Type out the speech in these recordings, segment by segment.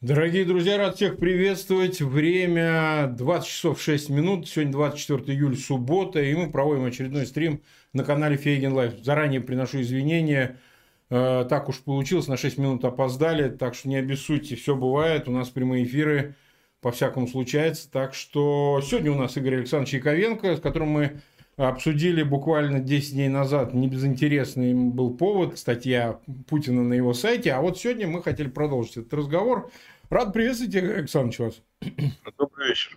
Дорогие друзья, рад всех приветствовать. Время 20 часов 6 минут. Сегодня 24 июля, суббота, и мы проводим очередной стрим на канале Фейгин Live. Заранее приношу извинения. Э, так уж получилось, на 6 минут опоздали, так что не обессудьте, все бывает. У нас прямые эфиры по-всякому случается. Так что сегодня у нас Игорь Александрович Яковенко, с которым мы обсудили буквально 10 дней назад. Небезынтересный был повод, статья Путина на его сайте. А вот сегодня мы хотели продолжить этот разговор. Рад приветствовать, Игорь Александрович, вас. Добрый вечер.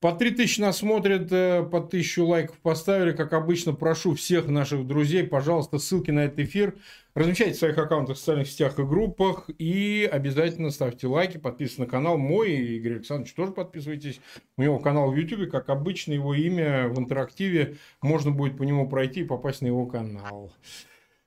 По 3000 нас смотрят, э, по 1000 лайков поставили. Как обычно, прошу всех наших друзей, пожалуйста, ссылки на этот эфир размещайте в своих аккаунтах, в социальных сетях и группах. И обязательно ставьте лайки, подписывайтесь на канал мой. И Игорь Александрович тоже подписывайтесь. У него канал в YouTube, как обычно, его имя в интерактиве. Можно будет по нему пройти и попасть на его канал.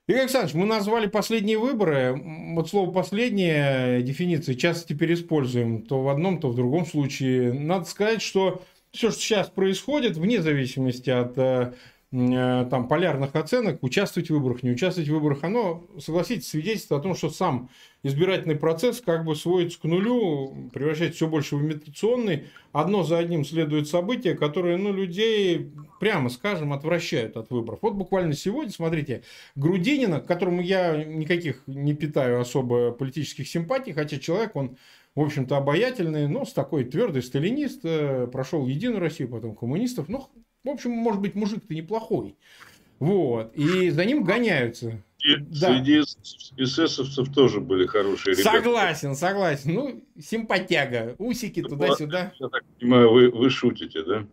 Игорь Александрович, мы назвали последние выборы. Вот слово «последние» дефиниции часто теперь используем. То в одном, то в другом случае. Надо сказать, что все, что сейчас происходит, вне зависимости от э, там, полярных оценок, участвовать в выборах, не участвовать в выборах, оно, согласитесь, свидетельствует о том, что сам избирательный процесс как бы сводится к нулю, превращается все больше в имитационный. Одно за одним следует события, которые ну, людей, прямо скажем, отвращают от выборов. Вот буквально сегодня, смотрите, Грудинина, к которому я никаких не питаю особо политических симпатий, хотя человек, он в общем-то, обаятельный, но с такой твердый сталинист, э, прошел Единую Россию, потом коммунистов. Ну, в общем, может быть, мужик-то неплохой. Вот. И за ним гоняются. И да. Среди эсэсовцев тоже были хорошие ребята. Согласен, согласен. Ну, симпатяга. Усики ну, туда-сюда. Я так понимаю, вы, вы шутите, да?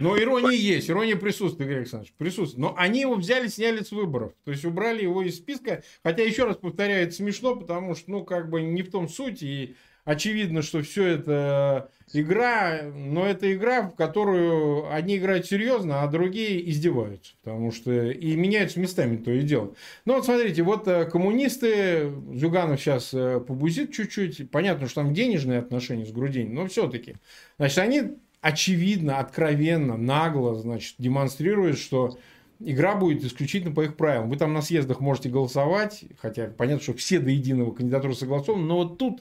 Но ирония есть, ирония присутствует, Игорь Александрович, присутствует. Но они его взяли, сняли с выборов. То есть убрали его из списка. Хотя, еще раз повторяю, это смешно, потому что, ну, как бы не в том суть. И очевидно, что все это игра, но это игра, в которую одни играют серьезно, а другие издеваются, потому что и меняются местами то и дело. Ну вот смотрите, вот э, коммунисты, Зюганов сейчас э, побузит чуть-чуть, понятно, что там денежные отношения с Грудининым, но все-таки, значит, они очевидно, откровенно, нагло, значит, демонстрируют, что игра будет исключительно по их правилам. Вы там на съездах можете голосовать, хотя понятно, что все до единого кандидатуры согласованы, но вот тут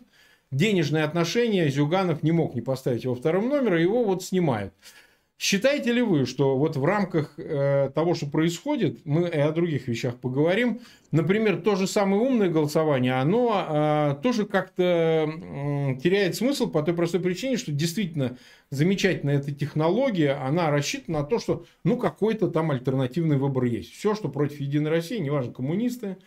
денежные отношения, Зюганов не мог не поставить его вторым номером, его вот снимают. Считаете ли вы, что вот в рамках э, того, что происходит, мы и о других вещах поговорим, например, то же самое умное голосование, оно э, тоже как-то э, теряет смысл по той простой причине, что действительно замечательная эта технология, она рассчитана на то, что ну какой-то там альтернативный выбор есть. Все, что против Единой России, неважно, коммунисты,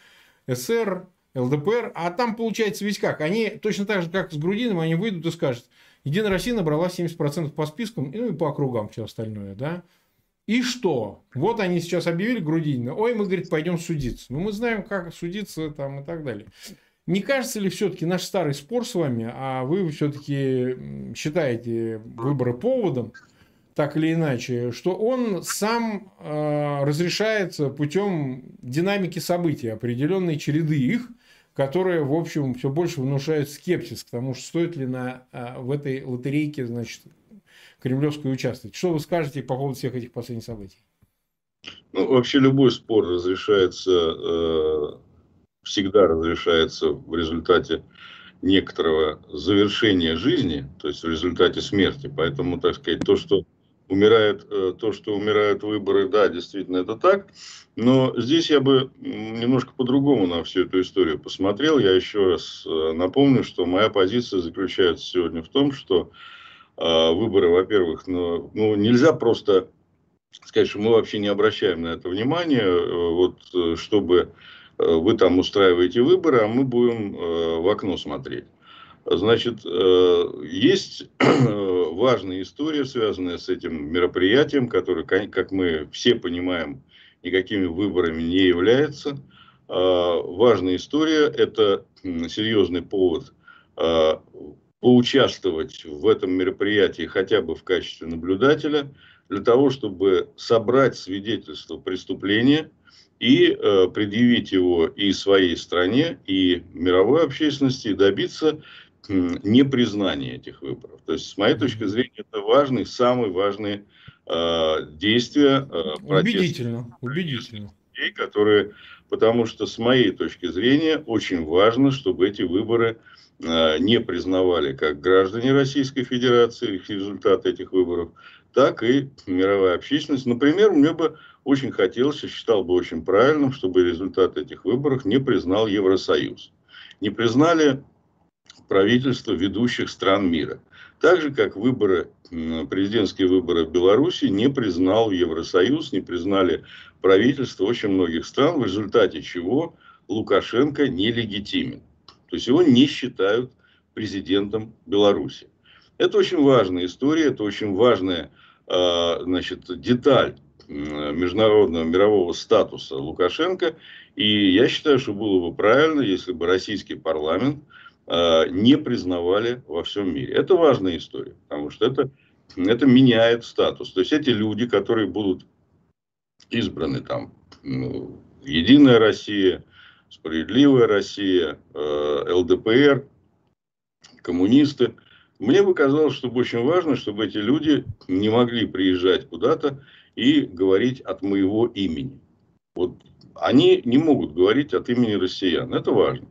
СССР, ЛДПР, а там получается ведь как? Они точно так же, как с Грудиным, они выйдут и скажут, Единая Россия набрала 70% по спискам, ну и по округам все остальное, да? И что? Вот они сейчас объявили Грудинина. Ой, мы, говорит, пойдем судиться. Ну, мы знаем, как судиться там и так далее. Не кажется ли все-таки наш старый спор с вами, а вы все-таки считаете выборы поводом, так или иначе, что он сам э, разрешается путем динамики событий, определенной череды их, которые, в общем, все больше внушают скепсис к тому, что стоит ли на, а, в этой лотерейке, значит, Кремлевской участвовать. Что вы скажете по поводу всех этих последних событий? Ну, вообще любой спор разрешается, э, всегда разрешается в результате некоторого завершения жизни, то есть в результате смерти. Поэтому, так сказать, то, что умирает, э, то, что умирают выборы, да, действительно это так. Но здесь я бы немножко по-другому на всю эту историю посмотрел. Я еще раз э, напомню, что моя позиция заключается сегодня в том, что э, выборы, во-первых, ну, ну, нельзя просто сказать, что мы вообще не обращаем на это внимание, вот чтобы вы там устраиваете выборы, а мы будем в окно смотреть. Значит, э, есть важная история, связанная с этим мероприятием, которое, как мы все понимаем, никакими выборами не является. А, важная история – это серьезный повод поучаствовать в этом мероприятии хотя бы в качестве наблюдателя, для того, чтобы собрать свидетельство преступления и э, предъявить его и своей стране, и мировой общественности, и добиться непризнание этих выборов. То есть, с моей точки зрения, это важный, самый важный э, действие. Э, убедительно, убедительно. Людей, которые, потому что с моей точки зрения очень важно, чтобы эти выборы э, не признавали как граждане Российской Федерации результаты этих выборов, так и мировая общественность. Например, мне бы очень хотелось и считал бы очень правильным, чтобы результат этих выборов не признал Евросоюз. Не признали правительства ведущих стран мира. Так же, как выборы, президентские выборы в Беларуси не признал Евросоюз, не признали правительство очень многих стран, в результате чего Лукашенко нелегитимен. То есть его не считают президентом Беларуси. Это очень важная история, это очень важная а, значит, деталь международного мирового статуса Лукашенко. И я считаю, что было бы правильно, если бы российский парламент не признавали во всем мире. Это важная история, потому что это, это меняет статус. То есть эти люди, которые будут избраны там, ну, Единая Россия, Справедливая Россия, э, ЛДПР, коммунисты. Мне бы казалось, что очень важно, чтобы эти люди не могли приезжать куда-то и говорить от моего имени. Вот они не могут говорить от имени россиян. Это важно.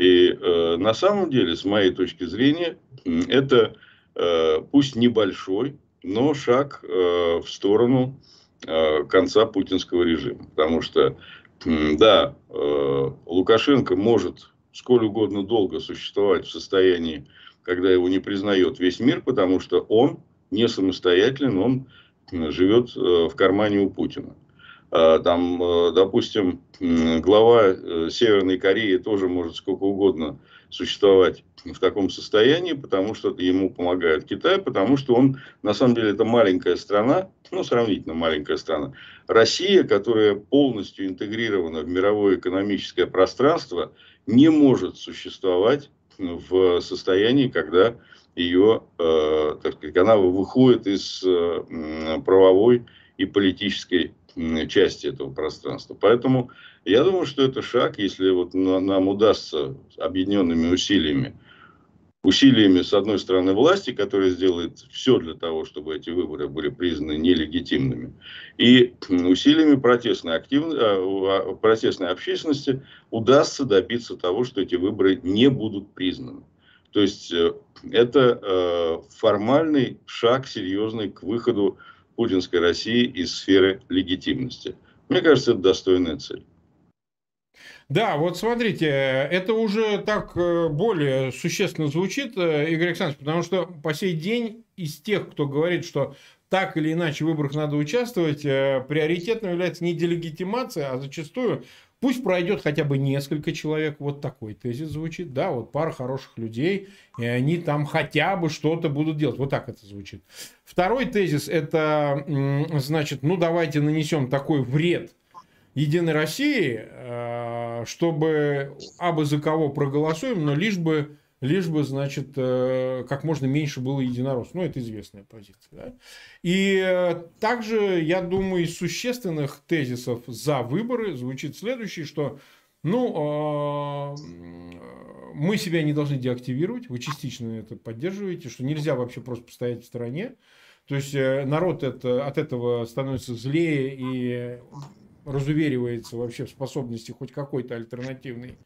И э, на самом деле, с моей точки зрения, это э, пусть небольшой, но шаг э, в сторону э, конца путинского режима. Потому что, э, да, э, Лукашенко может сколь угодно долго существовать в состоянии, когда его не признает весь мир, потому что он не самостоятелен, он живет э, в кармане у Путина. А, там, э, допустим, глава э, Северной Кореи тоже может сколько угодно существовать в таком состоянии, потому что ему помогает Китай, потому что он, на самом деле, это маленькая страна, ну, сравнительно маленькая страна. Россия, которая полностью интегрирована в мировое экономическое пространство, не может существовать в состоянии, когда ее, э, так сказать, она выходит из э, правовой и политической части этого пространства. Поэтому я думаю, что это шаг, если вот нам удастся объединенными усилиями, усилиями, с одной стороны, власти, которая сделает все для того, чтобы эти выборы были признаны нелегитимными, и усилиями протестной, активной, а, протестной общественности удастся добиться того, что эти выборы не будут признаны. То есть э, это э, формальный шаг серьезный к выходу путинской России из сферы легитимности. Мне кажется, это достойная цель. Да, вот смотрите, это уже так э, более существенно звучит, э, Игорь Александрович, потому что по сей день из тех, кто говорит, что так или иначе в выборах надо участвовать, э, приоритетным является не делегитимация, а зачастую Пусть пройдет хотя бы несколько человек, вот такой тезис звучит, да, вот пара хороших людей, и они там хотя бы что-то будут делать. Вот так это звучит. Второй тезис, это, значит, ну давайте нанесем такой вред Единой России, э, чтобы абы за кого проголосуем, но лишь бы лишь бы, значит, э, как можно меньше было единороссов. Ну, это известная позиция. Да? И э, также, я думаю, из существенных тезисов за выборы звучит следующий, что ну, э, мы себя не должны деактивировать, вы частично это поддерживаете, что нельзя вообще просто постоять в стороне. То есть народ это, от этого становится злее и разуверивается вообще в способности хоть какой-то альтернативной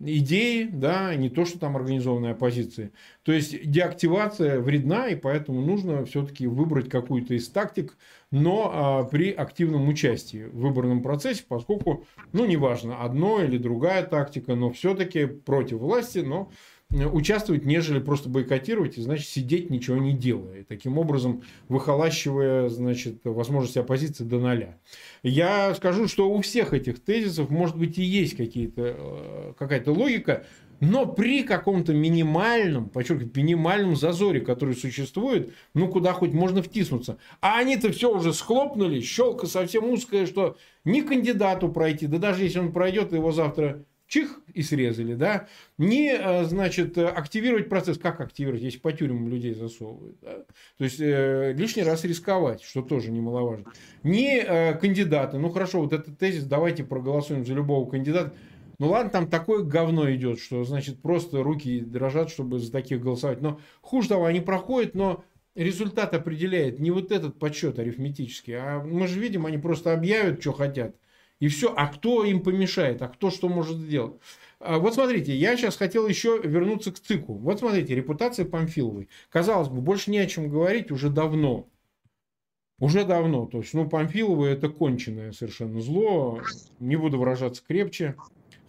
идеи, да, не то, что там организованная оппозиция. То есть деактивация вредна, и поэтому нужно все-таки выбрать какую-то из тактик, но а, при активном участии в выборном процессе, поскольку, ну, неважно, одно или другая тактика, но все-таки против власти, но участвовать, нежели просто бойкотировать и, значит, сидеть, ничего не делая. И таким образом, выхолащивая, значит, возможности оппозиции до ноля. Я скажу, что у всех этих тезисов, может быть, и есть какие-то, э, какая-то логика, но при каком-то минимальном, подчеркиваю, минимальном зазоре, который существует, ну, куда хоть можно втиснуться. А они-то все уже схлопнули, щелка совсем узкая, что ни кандидату пройти, да даже если он пройдет, его завтра чих и срезали, да, не, э, значит, активировать процесс. Как активировать, если по тюрьмам людей засовывают? Да? То есть, э, лишний раз рисковать, что тоже немаловажно. Не э, кандидаты, ну хорошо, вот этот тезис, давайте проголосуем за любого кандидата. Ну ладно, там такое говно идет, что, значит, просто руки дрожат, чтобы за таких голосовать. Но хуже того, они проходят, но результат определяет не вот этот подсчет арифметический, а мы же видим, они просто объявят, что хотят И все. А кто им помешает? А кто что может сделать? А вот смотрите, я сейчас хотел еще вернуться к ЦИКу. Вот смотрите, репутация Памфиловой. Казалось бы, больше не о чем говорить уже давно. Уже давно. То есть, ну, Памфилова это конченое совершенно зло. Не буду выражаться крепче.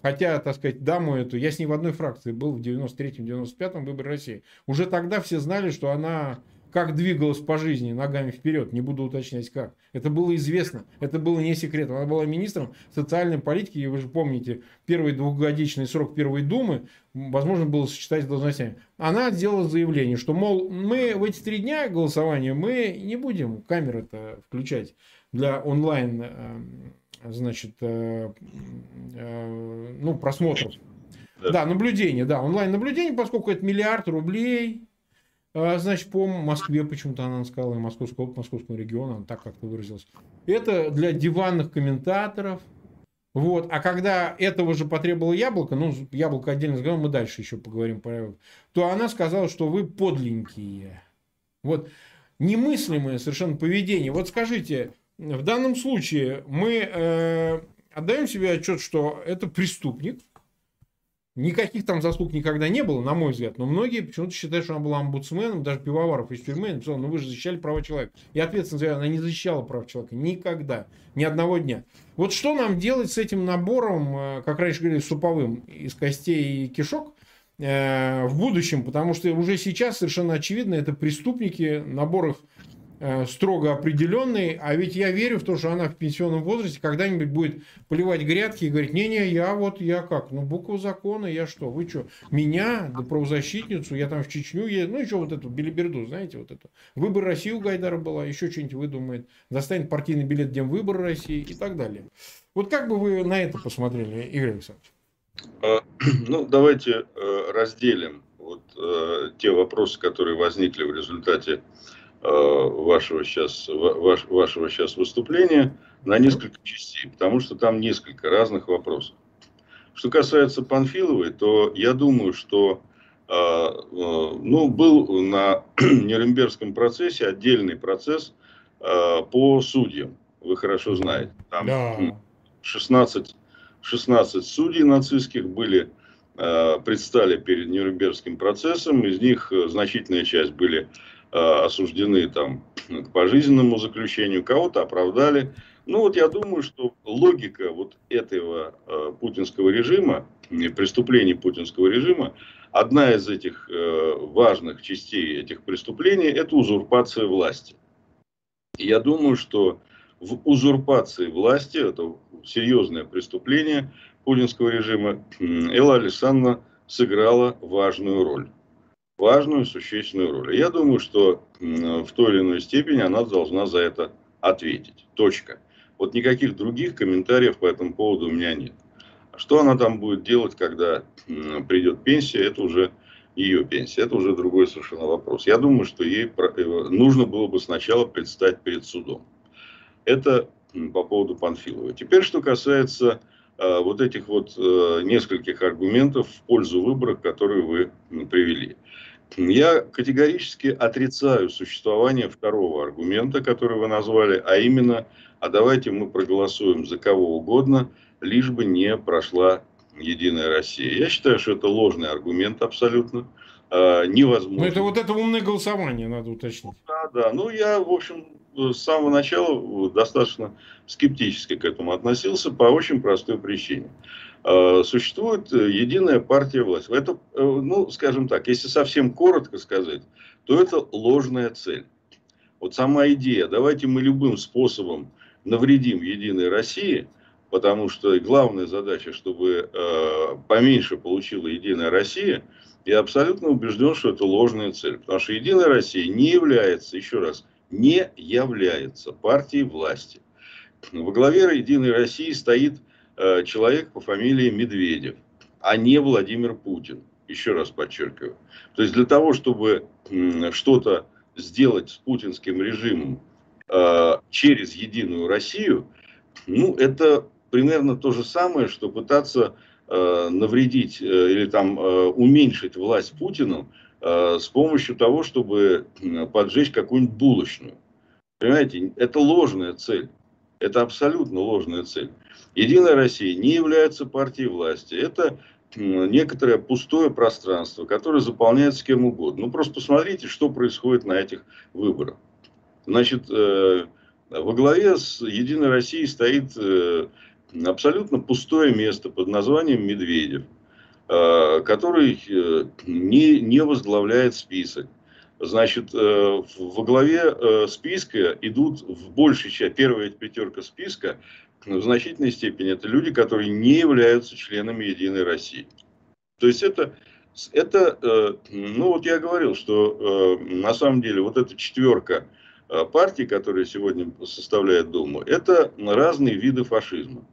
Хотя, так сказать, даму эту, я с ней в одной фракции был в 93-95 выборе России. Уже тогда все знали, что она как двигалась по жизни ногами вперед, не буду уточнять как. Это было известно, это было не секрет. Она была министром социальной политики, и вы же помните, первый двухгодичный срок Первой Думы, возможно, было сочетать с должностями. Она сделала заявление, что, мол, мы в эти три дня голосования, мы не будем камеры-то включать для онлайн, э, значит, э, э, ну, просмотров. Да. да, наблюдение, да, онлайн-наблюдение, поскольку это миллиард рублей, значит, по Москве почему-то она сказала, и Московского, Московскому региону, она так как-то выразилась. Это для диванных комментаторов. Вот. А когда этого же потребовало яблоко, ну, яблоко отдельно разговор, мы дальше еще поговорим, то она сказала, что вы подленькие. Вот. Немыслимое совершенно поведение. Вот скажите, в данном случае мы э, отдаем себе отчет, что это преступник, Никаких там заслуг никогда не было, на мой взгляд. Но многие почему-то считают, что она была омбудсменом. Даже Пивоваров из тюрьмы написал, ну вы же защищали права человека. И ответственно заявляю, она не защищала прав человека. Никогда. Ни одного дня. Вот что нам делать с этим набором, э, как раньше говорили, суповым, из костей и кишок, э, в будущем? Потому что уже сейчас совершенно очевидно, это преступники, набор их строго определенный, а ведь я верю в то, что она в пенсионном возрасте когда-нибудь будет поливать грядки и говорить, не-не, я вот, я как, ну буква закона, я что, вы что, меня, да правозащитницу, я там в Чечню еду, ну еще вот эту билиберду, знаете, вот эту. Выбор России у Гайдара была, еще что-нибудь выдумает, достанет партийный билет Дем выбор России и так далее. Вот как бы вы на это посмотрели, Игорь Александрович? А, ну, давайте э, разделим вот э, те вопросы, которые возникли в результате Э, вашего сейчас, ваш, вашего сейчас выступления на несколько частей, потому что там несколько разных вопросов. Что касается Панфиловой, то я думаю, что э, э, ну, был на Нюрнбергском процессе отдельный процесс по судьям. Вы хорошо знаете. Там да. 16, 16 судей нацистских были предстали перед Нюрнбергским процессом. Из них значительная часть были Э, осуждены там к пожизненному заключению, кого-то оправдали. Ну вот я думаю, что логика вот этого э, путинского режима, преступлений путинского режима, одна из этих э, важных частей этих преступлений – это узурпация власти. Я думаю, что в узурпации власти, это серьезное преступление путинского режима, Элла Александровна сыграла важную роль важную, существенную роль. Я думаю, что в той или иной степени она должна за это ответить. Точка. Вот никаких других комментариев по этому поводу у меня нет. Что она там будет делать, когда придет пенсия, это уже ее пенсия. Это уже другой совершенно вопрос. Я думаю, что ей э, нужно было бы сначала предстать перед судом. Это по поводу Панфилова. Теперь, что касается э, вот этих вот э, нескольких аргументов в пользу выбора, которые вы привели. Я категорически отрицаю существование второго аргумента, который вы назвали, а именно, а давайте мы проголосуем за кого угодно, лишь бы не прошла Единая Россия. Я считаю, что это ложный аргумент абсолютно. А, невозможно. Ну, это вот это умное голосование, надо уточнить. Да, да. Ну, я, в общем, с самого начала достаточно скептически к этому относился по очень простой причине. Э, существует э, единая партия власти. Это, э, ну, скажем так, если совсем коротко сказать, то это ложная цель. Вот сама идея, давайте мы любым способом навредим Единой России, потому что главная задача, чтобы э, поменьше получила Единая Россия, я абсолютно убежден, что это ложная цель. Потому что Единая Россия не является, еще раз, не является партией власти. Во главе Единой России стоит человек по фамилии Медведев, а не Владимир Путин. Еще раз подчеркиваю. То есть для того, чтобы что-то сделать с путинским режимом э, через Единую Россию, ну, это примерно то же самое, что пытаться э, навредить или там уменьшить власть Путину с помощью того, чтобы поджечь какую-нибудь булочную. Понимаете, это ложная цель. Это абсолютно ложная цель. Единая Россия не является партией власти. Это некоторое пустое пространство, которое заполняется кем угодно. Ну, просто посмотрите, что происходит на этих выборах. Значит, э, во главе с Единой Россией стоит э, абсолютно пустое место под названием Медведев, э, который не, не возглавляет список. Значит, во главе списка идут в большей части, первая пятерка списка в значительной степени это люди, которые не являются членами Единой России. То есть это, это э, ну вот я говорил, что э, на самом деле вот эта четверка э, партий, которые сегодня составляют Думу, это разные виды фашизма.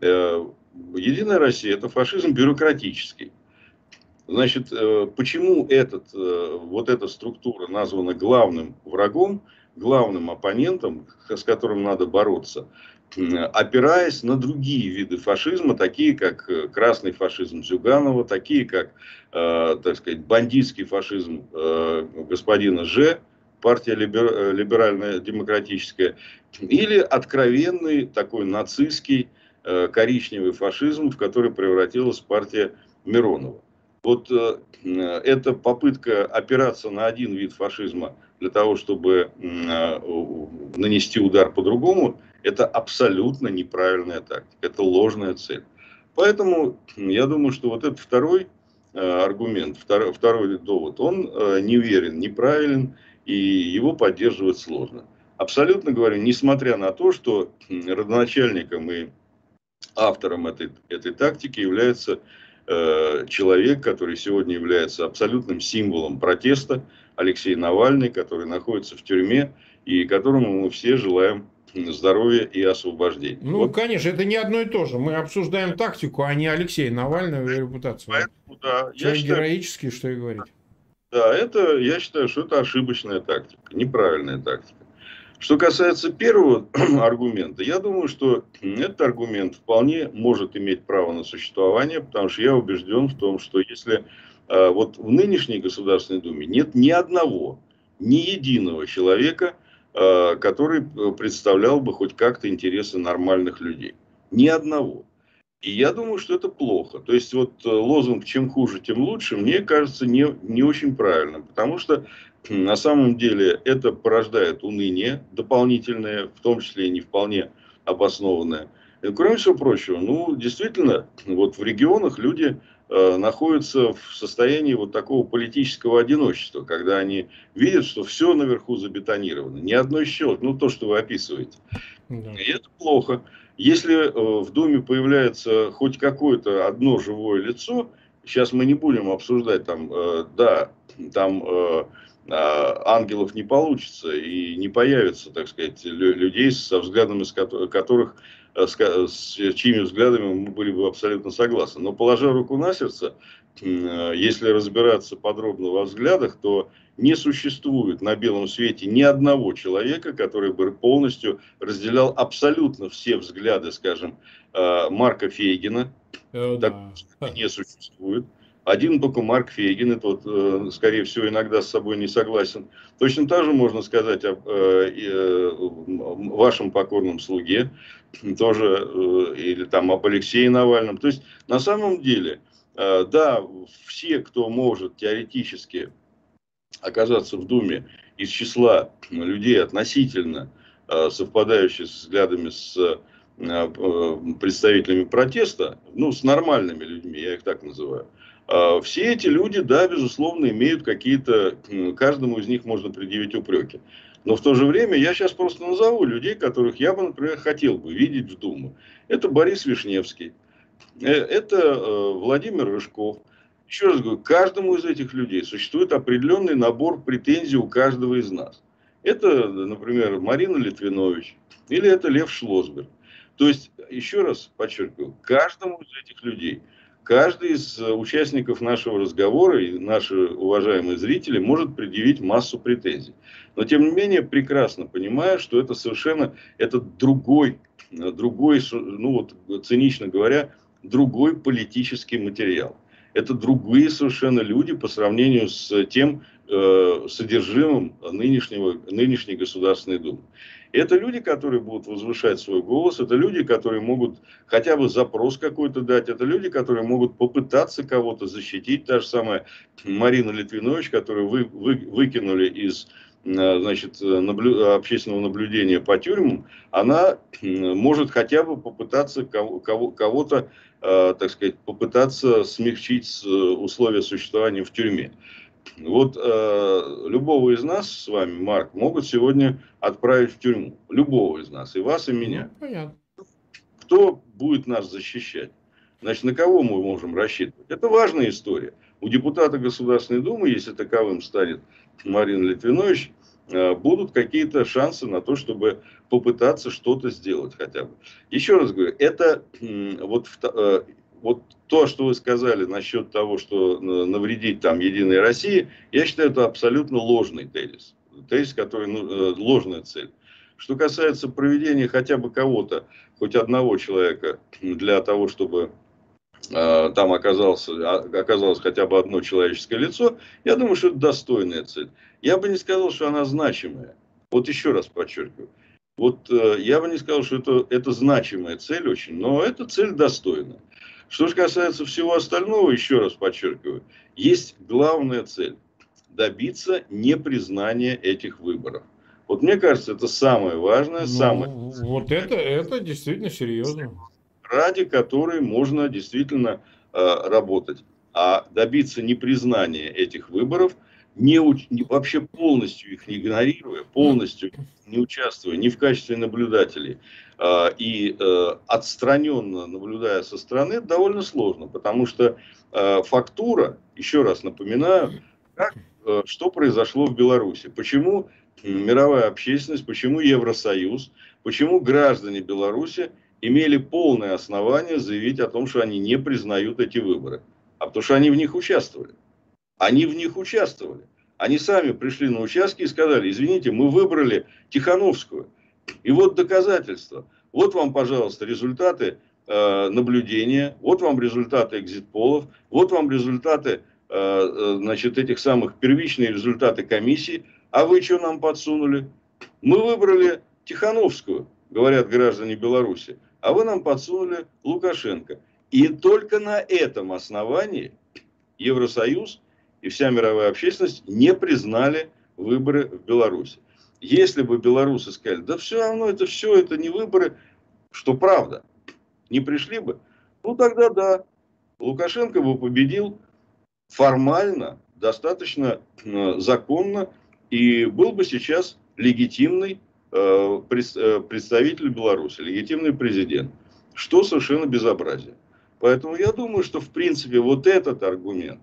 Единая Россия – это фашизм бюрократический. Значит, почему этот, вот эта структура названа главным врагом, главным оппонентом, с которым надо бороться – опираясь на другие виды фашизма, такие как э, красный фашизм Зюганова, такие как, э, так сказать, бандитский фашизм э, господина Ж, партия либер, либеральная демократическая, или откровенный такой нацистский коричневый фашизм, в который превратилась партия Миронова. Вот э, эта попытка опираться на один вид фашизма для того, чтобы э, нанести удар по-другому, это абсолютно неправильная тактика, это ложная цель. Поэтому я думаю, что вот этот второй э, аргумент, второй, второй довод, он э, неверен, неправилен, и его поддерживать сложно. Абсолютно говорю, несмотря на то, что родоначальником и автором этой, этой тактики является э, человек, который сегодня является абсолютным символом протеста, Алексей Навальный, который находится в тюрьме и которому мы все желаем здоровья и освобождения. Ну, вот. конечно, это не одно и то же. Мы обсуждаем тактику, а не Алексея Навального и репутацию. Поэтому, да, Человек героический, что и говорить. Да, это, я считаю, что это ошибочная тактика, неправильная тактика. Что касается первого аргумента, я думаю, что этот аргумент вполне может иметь право на существование, потому что я убежден в том, что если э, вот в нынешней Государственной Думе нет ни одного, ни единого человека, который э, представлял бы хоть как-то интересы нормальных людей. Ни одного. И я думаю, что это плохо. То есть вот э, лозунг «чем хуже, тем лучше» мне кажется не, не очень правильным. Потому что на самом деле это порождает уныние дополнительное, в том числе и не вполне обоснованное. И, кроме всего прочего, ну, действительно, вот в регионах люди Э, находятся в состоянии вот такого политического одиночества, когда они видят, что все наверху забетонировано, ни одной щелк, ну то, что вы описываете. Да. И это плохо. Если э, в Думе появляется хоть какое-то одно живое лицо, сейчас мы не будем обсуждать там, э, да, там ангелов не получится и не появится, так сказать, людей со взглядами, которых Э, с чьими взглядами мы были бы абсолютно согласны. Но положа руку на сердце, э, если разбираться подробно во взглядах, то не существует на белом свете ни одного человека, который бы полностью разделял абсолютно все взгляды, скажем, э, Марка Фейгина. Э, так да. не существует. Один только Марк Фейгин, это вот, э, скорее всего, иногда с собой не согласен. Точно так же можно сказать о э, э, вашем покорном слуге, тоже, или там об Алексее Навальном. То есть, на самом деле, да, все, кто может теоретически оказаться в Думе из числа людей относительно совпадающих с взглядами с представителями протеста, ну, с нормальными людьми, я их так называю, все эти люди, да, безусловно, имеют какие-то, каждому из них можно предъявить упреки. Но в то же время я сейчас просто назову людей, которых я бы, например, хотел бы видеть в Думу. Это Борис Вишневский, э, это э, Владимир Рыжков. Еще раз говорю, каждому из этих людей существует определенный набор претензий у каждого из нас. Это, например, Марина Литвинович или это Лев Шлосберг. То есть, еще раз подчеркиваю, каждому из этих людей – каждый из э, участников нашего разговора и наши уважаемые зрители может предъявить массу претензий. Но тем не менее прекрасно понимаю, что это совершенно это другой, э, другой, ну вот цинично говоря, другой политический материал. Это другие совершенно люди по сравнению с тем э, содержимым нынешнего, нынешней Государственной Думы. Это люди, которые будут возвышать свой голос, это люди, которые могут хотя бы запрос какой-то дать, это люди, которые могут попытаться кого-то защитить. Та же самая Марина Литвинович, которую вы, вы, выкинули из Э, значит, наблю... общественного наблюдения по тюрьмам, она может хотя бы попытаться кого- кого-то, э, так сказать, попытаться смягчить э, условия существования в тюрьме. Вот э, любого из нас с вами, Марк, могут сегодня отправить в тюрьму. Любого из нас, и вас, и меня. Ну, понятно. Кто будет нас защищать? Значит, на кого мы можем рассчитывать? Это важная история. У депутата Государственной Думы, если таковым станет Марина Литвинович, э, будут какие-то шансы на то, чтобы попытаться что-то сделать хотя бы. Еще раз говорю, это вот, э, вот то, что вы сказали насчет того, что э, навредить там Единой России, я считаю, это абсолютно ложный тезис. Тезис, который, ну, ложная цель. Что касается проведения хотя бы кого-то, хоть одного человека для того, чтобы Э, там оказался, а, оказалось хотя бы одно человеческое лицо, я думаю, что это достойная цель. Я бы не сказал, что она значимая. Вот еще раз подчеркиваю. Вот э, я бы не сказал, что это, это значимая цель очень, но эта цель достойна. Что же касается всего остального, еще раз подчеркиваю, есть главная цель – добиться непризнания этих выборов. Вот мне кажется, это самое важное, ну, самое... Вот это, это действительно серьезно ради которой можно действительно э, работать. А добиться непризнания этих выборов, не, вообще полностью их не игнорируя, полностью не участвуя ни в качестве наблюдателей э, и э, отстраненно наблюдая со стороны, довольно сложно, потому что э, фактура, еще раз напоминаю, как, э, что произошло в Беларуси, почему мировая общественность, почему Евросоюз, почему граждане Беларуси имели полное основание заявить о том, что они не признают эти выборы. А потому что они в них участвовали. Они в них участвовали. Они сами пришли на участки и сказали, извините, мы выбрали Тихановскую. И вот доказательства. Вот вам, пожалуйста, результаты э, наблюдения, вот вам результаты экзит-полов, вот вам результаты, э, э, значит, этих самых первичные результаты комиссии. А вы что нам подсунули? Мы выбрали Тихановскую, говорят граждане Беларуси а вы нам подсунули Лукашенко. И только на этом основании Евросоюз и вся мировая общественность не признали выборы в Беларуси. Если бы белорусы сказали, да все равно это все, это не выборы, что правда, не пришли бы, ну тогда да, Лукашенко бы победил формально, достаточно э, законно, и был бы сейчас легитимный Э, э, представитель Беларуси, легитимный президент, что совершенно безобразие. Поэтому я думаю, что в принципе вот этот аргумент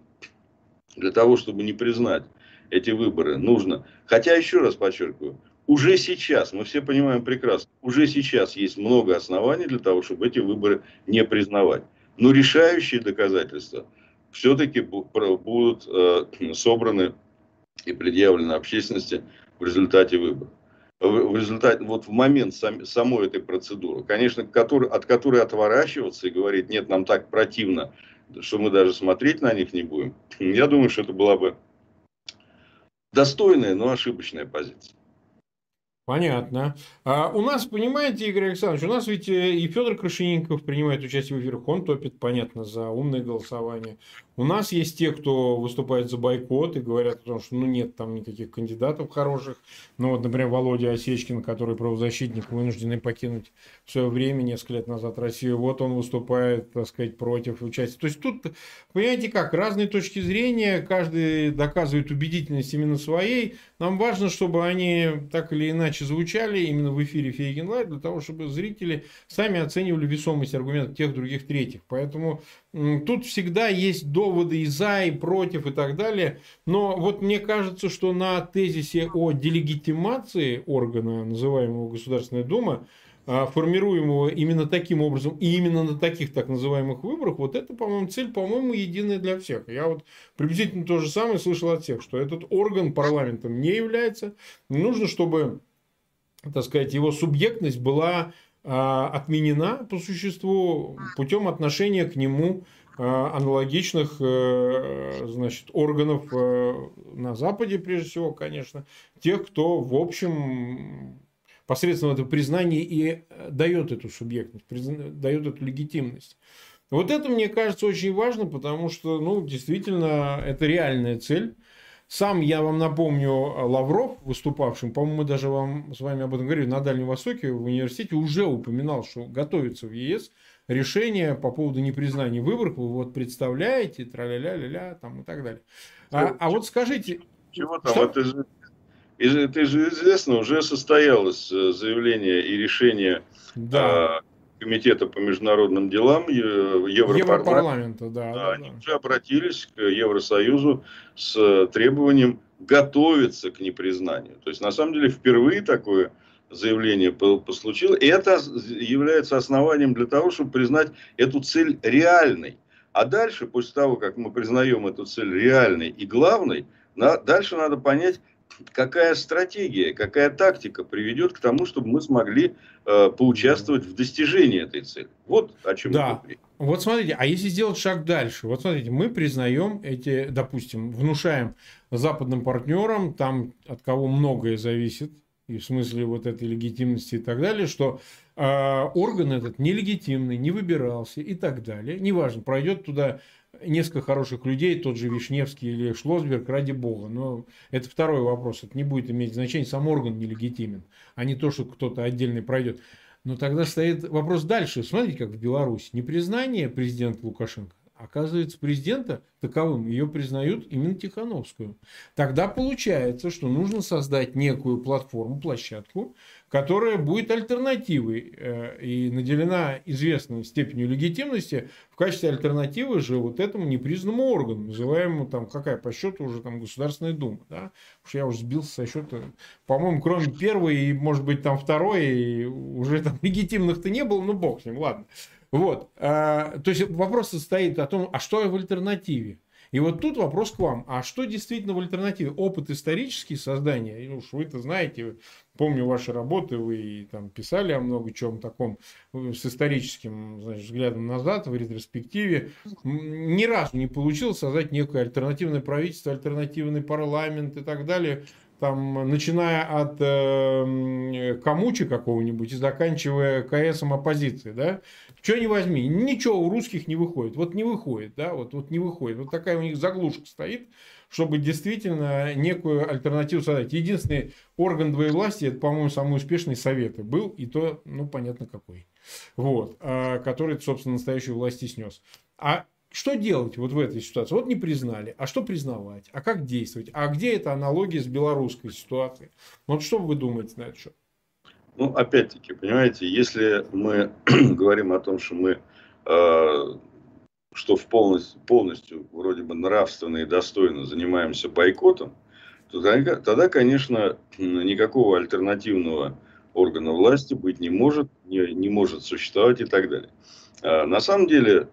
для того, чтобы не признать эти выборы, нужно. Хотя, еще раз подчеркиваю, уже сейчас, мы все понимаем прекрасно, уже сейчас есть много оснований для того, чтобы эти выборы не признавать. Но решающие доказательства все-таки будут э, собраны и предъявлены общественности в результате выборов в результате, вот в момент сам, самой этой процедуры, конечно, который, от которой отворачиваться и говорить, нет, нам так противно, что мы даже смотреть на них не будем, я думаю, что это была бы достойная, но ошибочная позиция. Понятно. А у нас, понимаете, Игорь Александрович, у нас ведь э, и Федор Крашенинников принимает участие в эфирах, он топит, понятно, за умное голосование. У нас есть те, кто выступает за бойкот и говорят о том, что ну нет там никаких кандидатов хороших. Ну вот, например, Володя Осечкин, который правозащитник, вынужденный покинуть в свое время, несколько лет назад, Россию. Вот он выступает, так сказать, против участия. То есть тут, понимаете как, разные точки зрения, каждый доказывает убедительность именно своей. Нам важно, чтобы они так или иначе звучали именно в эфире Фейгин Live, для того, чтобы зрители сами оценивали весомость аргументов тех, других, третьих. Поэтому тут всегда есть доводы и за, и против, и так далее. Но вот мне кажется, что на тезисе о делегитимации органа, называемого Государственная Дума, а, формируемого именно таким образом и именно на таких так называемых выборах, вот это, по-моему, цель, по-моему, единая для всех. Я вот приблизительно то же самое слышал от всех, что этот орган парламентом не является. Нужно, чтобы, так сказать, его субъектность была а, отменена по существу путем отношения к нему а, аналогичных э, значит, органов э, на Западе, прежде всего, конечно, тех, кто, в общем, посредством этого признания и дает эту субъектность, дает эту легитимность. Вот это, мне кажется, очень важно, потому что, ну, действительно, это реальная цель. Сам я вам напомню, Лавров, выступавшим, по-моему, мы даже вам с вами об этом говорили, на Дальнем Востоке в университете уже упоминал, что готовится в ЕС решение по поводу непризнания выборов. Вы вот представляете, тра-ля-ля-ля-ля, там и так далее. А, а вот скажите... Чего там? Что? Это же, это же известно, уже состоялось э, заявление и решение да. Комитета по международным делам Европарламента, Европарламента да, да, они да. уже обратились к Евросоюзу с требованием готовиться к непризнанию. То есть, на самом деле, впервые такое заявление послучилось. И это является основанием для того, чтобы признать эту цель реальной. А дальше, после того, как мы признаем эту цель реальной и главной, на, дальше надо понять, какая стратегия, какая тактика приведет к тому, чтобы мы смогли э, поучаствовать в достижении этой цели. Вот о чем да. мы Вот смотрите, а если сделать шаг дальше, вот смотрите, мы признаем эти, допустим, внушаем западным партнерам, там от кого многое зависит, и в смысле вот этой легитимности и так далее, что э, орган этот нелегитимный, не выбирался и так далее. Неважно, пройдет туда несколько хороших людей, тот же Вишневский или Шлосберг, ради бога. Но это второй вопрос. Это не будет иметь значения. Сам орган нелегитимен, а не то, что кто-то отдельный пройдет. Но тогда стоит вопрос дальше. Смотрите, как в Беларуси. Непризнание президента Лукашенко Оказывается, президента таковым ее признают именно Тихановскую. Тогда получается, что нужно создать некую платформу, площадку, которая будет альтернативой э, и наделена известной степенью легитимности в качестве альтернативы же вот этому непризнанному органу, называемому там, какая по счету уже там Государственная Дума. Да? Потому что я уже сбился со счета, по-моему, кроме первой и, может быть, там второй, и уже там легитимных-то не было, ну бог с ним, ладно. Вот. А, то есть вопрос состоит о том, а что в альтернативе? И вот тут вопрос к вам. А что действительно в альтернативе? Опыт исторический создания, ну уж вы-то знаете, помню ваши работы, вы там писали о много чем таком э, с историческим значит, взглядом назад, в ретроспективе. Ни разу не получилось создать некое альтернативное правительство, альтернативный парламент и так далее там, начиная от э, Камучи какого-нибудь и заканчивая КСом оппозиции, да, что не возьми, ничего у русских не выходит, вот не выходит, да, вот, вот не выходит, вот такая у них заглушка стоит, чтобы действительно некую альтернативу создать. Единственный орган двоевластия, это, по-моему, самый успешный Советы был, и то, ну, понятно какой, вот, а, который, собственно, настоящую власть и снес. А что делать вот в этой ситуации? Вот не признали. А что признавать? А как действовать? А где эта аналогия с белорусской ситуацией? Вот что вы думаете на это счет? Ну, опять-таки, понимаете, если мы говорим о том, что мы, э, что в полностью, полностью вроде бы нравственно и достойно занимаемся бойкотом, то тогда, тогда, конечно, никакого альтернативного органа власти быть не может, не, не может существовать и так далее. Э, на самом деле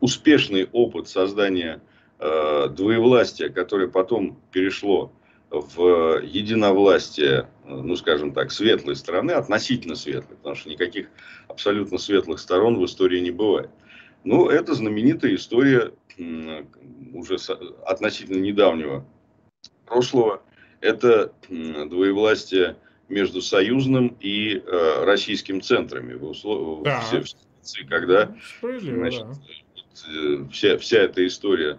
успешный опыт создания э, двоевластия, которое потом перешло в единовластие, ну скажем так, светлой стороны, относительно светлой, потому что никаких абсолютно светлых сторон в истории не бывает. Ну, это знаменитая история уже относительно недавнего прошлого. Это двоевластие между союзным и э, российским центрами услов... да. Позиции, когда значит, да. вся, вся эта история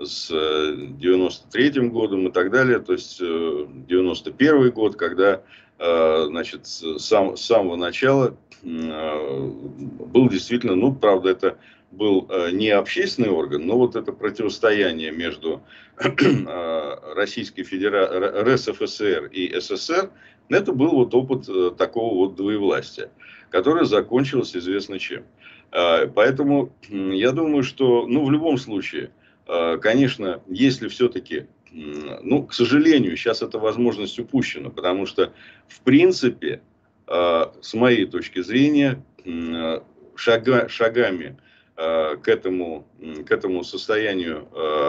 с 93 годом и так далее, то есть 91 год, когда значит, сам, с самого начала был действительно, ну, правда, это был не общественный орган, но вот это противостояние между Российской Федерацией, РСФСР и СССР, это был вот опыт такого вот двоевластия которая закончилась известно чем. А, поэтому я думаю, что, ну, в любом случае, а, конечно, если все-таки, ну, к сожалению, сейчас эта возможность упущена, потому что, в принципе, а, с моей точки зрения, шага, шагами к этому, к этому состоянию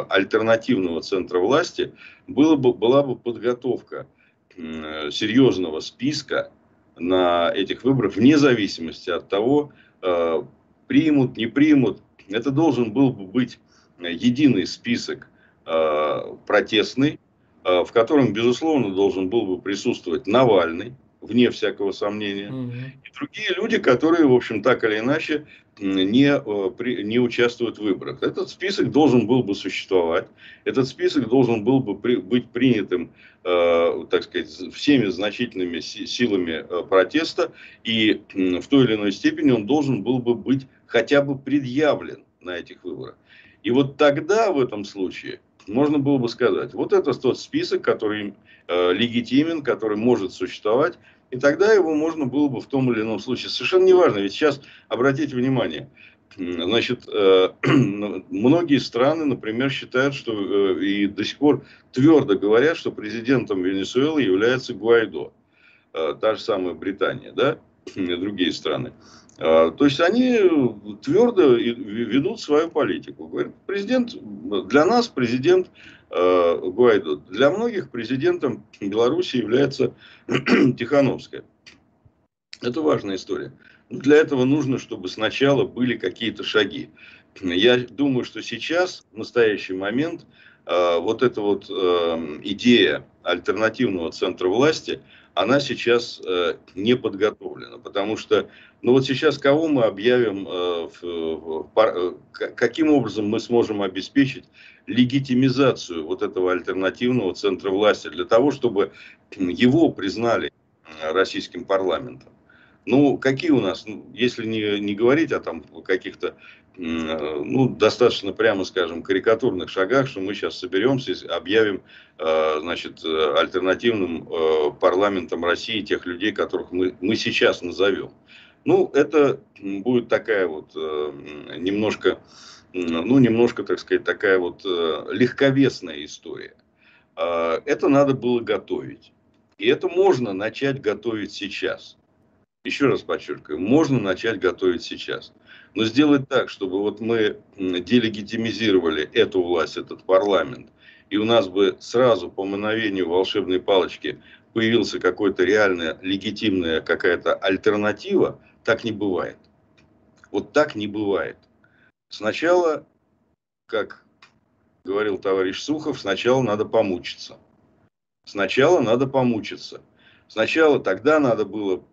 альтернативного центра власти было бы, была бы подготовка серьезного списка на этих выборах, вне зависимости от того, э, примут, не примут. Это должен был бы быть единый список э, протестный, э, в котором, безусловно, должен был бы присутствовать Навальный, вне всякого сомнения. Угу. И другие люди, которые, в общем, так или иначе не, э, не участвуют в выборах. Этот список должен был бы существовать. Этот список должен был бы при, быть принятым, э, так сказать, всеми значительными силами э, протеста. И э, в той или иной степени он должен был бы быть хотя бы предъявлен на этих выборах. И вот тогда, в этом случае, можно было бы сказать, вот это тот список, который э, легитимен, который может существовать, и тогда его можно было бы в том или ином случае. Совершенно неважно, ведь сейчас, обратите внимание, значит, э, многие страны, например, считают, что э, и до сих пор твердо говорят, что президентом Венесуэлы является Гуайдо. Э, та же самая Британия, да, и другие страны. То есть они твердо ведут свою политику. Говорят, президент, для нас президент Гуайдо, для многих президентом Беларуси является Тихановская. Это важная история. Для этого нужно, чтобы сначала были какие-то шаги. Я думаю, что сейчас, в настоящий момент, э, вот эта вот э, идея альтернативного центра власти, она сейчас э, не подготовлена. Потому что, ну вот сейчас кого мы объявим, э, в, в, каким образом мы сможем обеспечить легитимизацию вот этого альтернативного центра власти для того, чтобы его признали российским парламентом. Ну, какие у нас, ну, если не, не говорить о там каких-то ну, достаточно, прямо скажем, карикатурных шагах, что мы сейчас соберемся и объявим э, значит, альтернативным э, парламентом России тех людей, которых мы, мы сейчас назовем. Ну, это будет такая вот э, немножко, ну, немножко, так сказать, такая вот легковесная история. Это надо было готовить. И это можно начать готовить сейчас. Еще раз подчеркиваю, можно начать готовить сейчас. Но сделать так, чтобы вот мы делегитимизировали эту власть, этот парламент, и у нас бы сразу по мановению волшебной палочки появился какой-то реальная, легитимная какая-то альтернатива, так не бывает. Вот так не бывает. Сначала, как говорил товарищ Сухов, сначала надо помучиться. Сначала надо помучиться. Сначала тогда надо было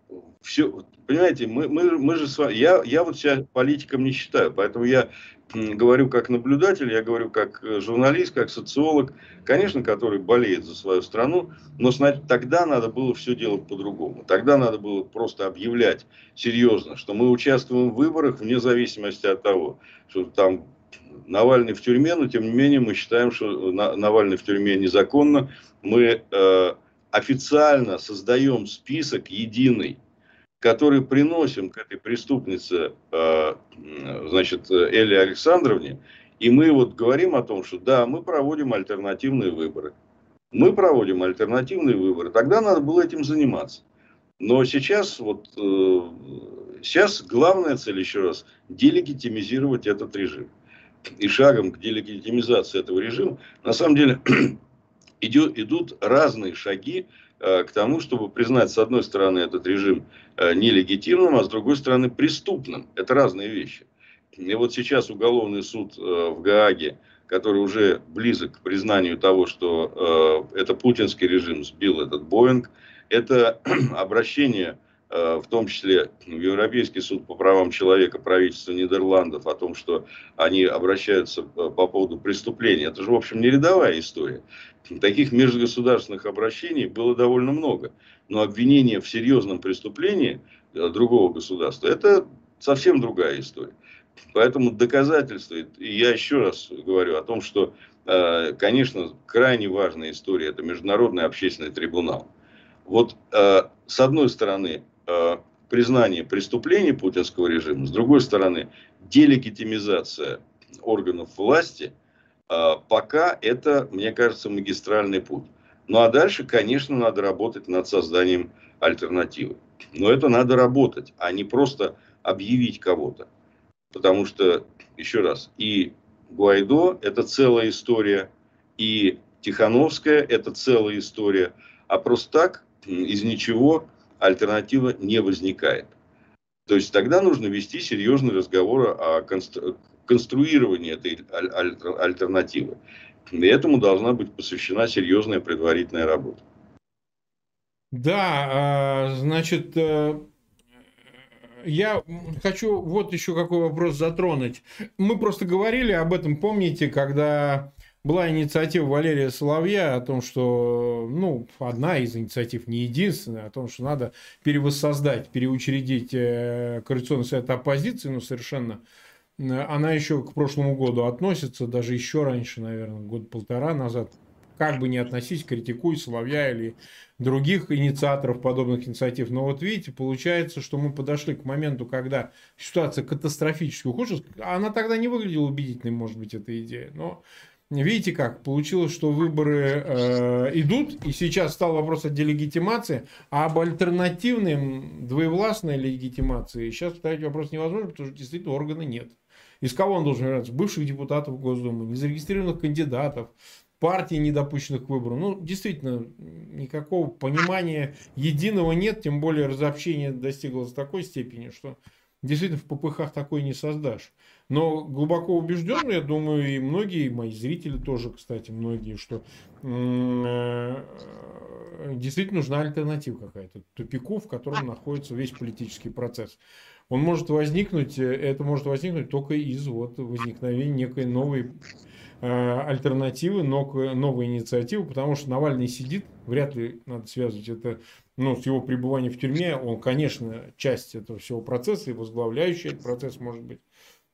все, понимаете, мы, мы, мы же с вами, я, я вот себя политиком не считаю, поэтому я говорю как наблюдатель, я говорю как э, журналист, как социолог, конечно, который болеет за свою страну, но тогда надо было все делать по-другому. Тогда надо было просто объявлять серьезно, что мы участвуем в выборах вне зависимости от того, что там Навальный в тюрьме, но тем не менее мы считаем, что Навальный в тюрьме незаконно. Мы э, официально создаем список единый который приносим к этой преступнице, э, значит, Элли Александровне, и мы вот говорим о том, что да, мы проводим альтернативные выборы. Мы проводим альтернативные выборы. Тогда надо было этим заниматься. Но сейчас вот э, сейчас главная цель еще раз делегитимизировать этот режим. И шагом к делегитимизации этого режима на самом деле идет, идут разные шаги Э, к тому, чтобы признать, с одной стороны, этот режим э, нелегитимным, а с другой стороны, преступным. Это разные вещи. И вот сейчас уголовный суд э, в Гааге, который уже близок к признанию того, что это путинский режим сбил этот Боинг, это обращение в том числе в Европейский суд по правам человека правительства Нидерландов о том, что они обращаются по поводу преступления. Это же, в общем, не рядовая история. Таких межгосударственных обращений было довольно много. Но обвинение в серьезном преступлении э, другого государства – это совсем другая история. Поэтому доказательства, и я еще раз говорю о том, что, э, конечно, крайне важная история – это Международный общественный трибунал. Вот э, с одной стороны, признание преступлений путинского режима, с другой стороны, делегитимизация органов власти – а, пока это, мне кажется, магистральный путь. Ну а дальше, конечно, надо работать над созданием альтернативы. Но это надо работать, а не просто объявить кого-то. Потому что, еще раз, и Гуайдо – это целая история, и Тихановская – это целая история. А просто так, из ничего, альтернатива не возникает. То есть тогда нужно вести серьезный разговор о конструирования этой альтернативы. И этому должна быть посвящена серьезная предварительная работа. Да, а, значит, э, я хочу вот еще какой вопрос затронуть. Мы просто говорили об этом, помните, когда была инициатива Валерия Соловья о том, что, ну, одна из инициатив, не единственная, о том, что надо перевоссоздать, переучредить э, Координационный совет оппозиции, ну, совершенно она еще к прошлому году относится, даже еще раньше, наверное, год-полтора назад. Как бы не относись, критикуй Соловья или других инициаторов подобных инициатив. Но вот видите, получается, что мы подошли к моменту, когда ситуация катастрофически ухудшилась. Она тогда не выглядела убедительной, может быть, эта идея. Но видите как, получилось, что выборы э, идут, и сейчас стал вопрос о делегитимации, а об альтернативной двоевластной легитимации сейчас ставить вопрос невозможно, потому что действительно органа нет. Из кого он должен выбираться? Бывших депутатов Госдумы, незарегистрированных кандидатов, партий, недопущенных к выбору. Ну, действительно, никакого понимания единого нет, тем более разобщение достигло до такой степени, что действительно в ППХ такой не создашь. Но глубоко убежден, я думаю, и многие, мои зрители тоже, кстати, многие, что э, действительно нужна альтернатива какая-то тупику, в котором находится весь политический процесс он может возникнуть, э, это может возникнуть только из вот возникновения некой новой э, альтернативы, новой инициативы, потому что Навальный сидит, вряд ли надо связывать это ну, с его пребыванием в тюрьме. Он, конечно, часть этого всего процесса и возглавляющий этот процесс может быть.